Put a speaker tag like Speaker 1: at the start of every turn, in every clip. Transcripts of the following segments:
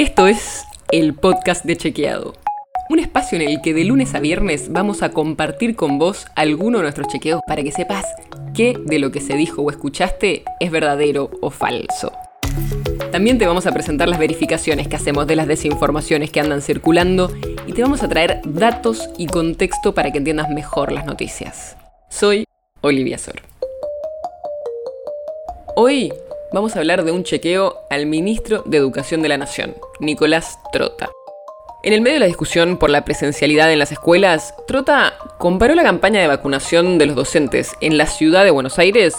Speaker 1: Esto es el podcast de Chequeado. Un espacio en el que de lunes a viernes vamos a compartir con vos alguno de nuestros chequeos para que sepas qué de lo que se dijo o escuchaste es verdadero o falso. También te vamos a presentar las verificaciones que hacemos de las desinformaciones que andan circulando y te vamos a traer datos y contexto para que entiendas mejor las noticias. Soy Olivia Sor. Hoy vamos a hablar de un chequeo al ministro de Educación de la Nación, Nicolás Trota. En el medio de la discusión por la presencialidad en las escuelas, Trota comparó la campaña de vacunación de los docentes en la ciudad de Buenos Aires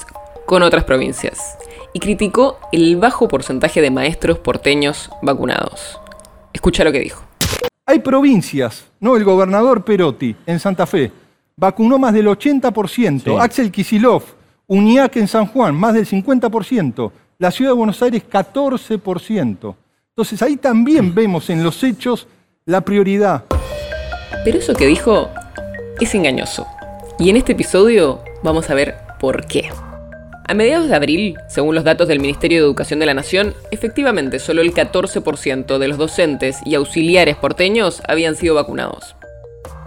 Speaker 1: con otras provincias y criticó el bajo porcentaje de maestros porteños vacunados. Escucha lo que dijo.
Speaker 2: Hay provincias, ¿no? El gobernador Perotti en Santa Fe vacunó más del 80%, Axel Kisilov, Uniac en San Juan, más del 50%, la ciudad de Buenos Aires 14%. Entonces ahí también vemos en los hechos la prioridad.
Speaker 1: Pero eso que dijo es engañoso. Y en este episodio vamos a ver por qué. A mediados de abril, según los datos del Ministerio de Educación de la Nación, efectivamente solo el 14% de los docentes y auxiliares porteños habían sido vacunados.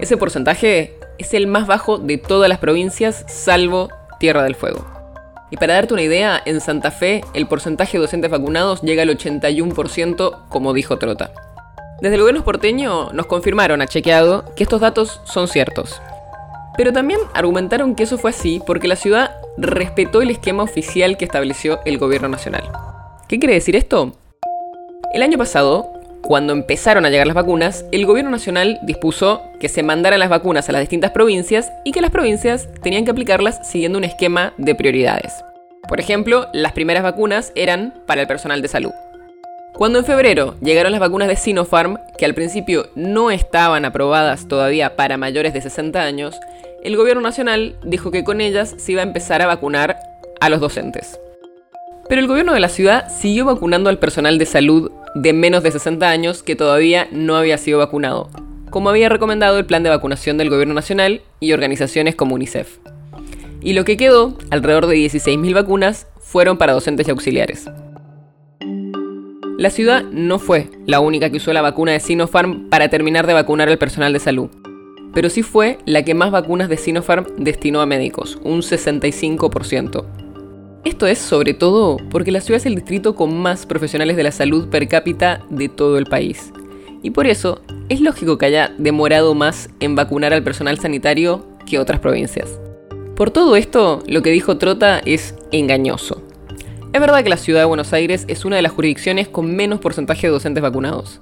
Speaker 1: Ese porcentaje es el más bajo de todas las provincias salvo Tierra del Fuego. Y para darte una idea, en Santa Fe el porcentaje de docentes vacunados llega al 81%, como dijo Trota. Desde el gobierno porteño nos confirmaron a chequeado que estos datos son ciertos. Pero también argumentaron que eso fue así porque la ciudad respetó el esquema oficial que estableció el gobierno nacional. ¿Qué quiere decir esto? El año pasado, cuando empezaron a llegar las vacunas, el gobierno nacional dispuso que se mandaran las vacunas a las distintas provincias y que las provincias tenían que aplicarlas siguiendo un esquema de prioridades. Por ejemplo, las primeras vacunas eran para el personal de salud. Cuando en febrero llegaron las vacunas de Sinopharm, que al principio no estaban aprobadas todavía para mayores de 60 años, el gobierno nacional dijo que con ellas se iba a empezar a vacunar a los docentes. Pero el gobierno de la ciudad siguió vacunando al personal de salud de menos de 60 años que todavía no había sido vacunado, como había recomendado el plan de vacunación del gobierno nacional y organizaciones como UNICEF. Y lo que quedó, alrededor de 16.000 vacunas, fueron para docentes y auxiliares. La ciudad no fue la única que usó la vacuna de Sinopharm para terminar de vacunar al personal de salud, pero sí fue la que más vacunas de Sinopharm destinó a médicos, un 65%. Esto es sobre todo porque la ciudad es el distrito con más profesionales de la salud per cápita de todo el país. Y por eso es lógico que haya demorado más en vacunar al personal sanitario que otras provincias. Por todo esto, lo que dijo Trota es engañoso. Es verdad que la ciudad de Buenos Aires es una de las jurisdicciones con menos porcentaje de docentes vacunados.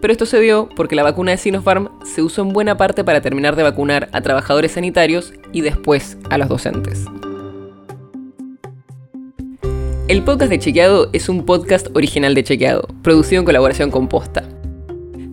Speaker 1: Pero esto se dio porque la vacuna de Sinopharm se usó en buena parte para terminar de vacunar a trabajadores sanitarios y después a los docentes. El podcast de Chequeado es un podcast original de Chequeado, producido en colaboración con Posta.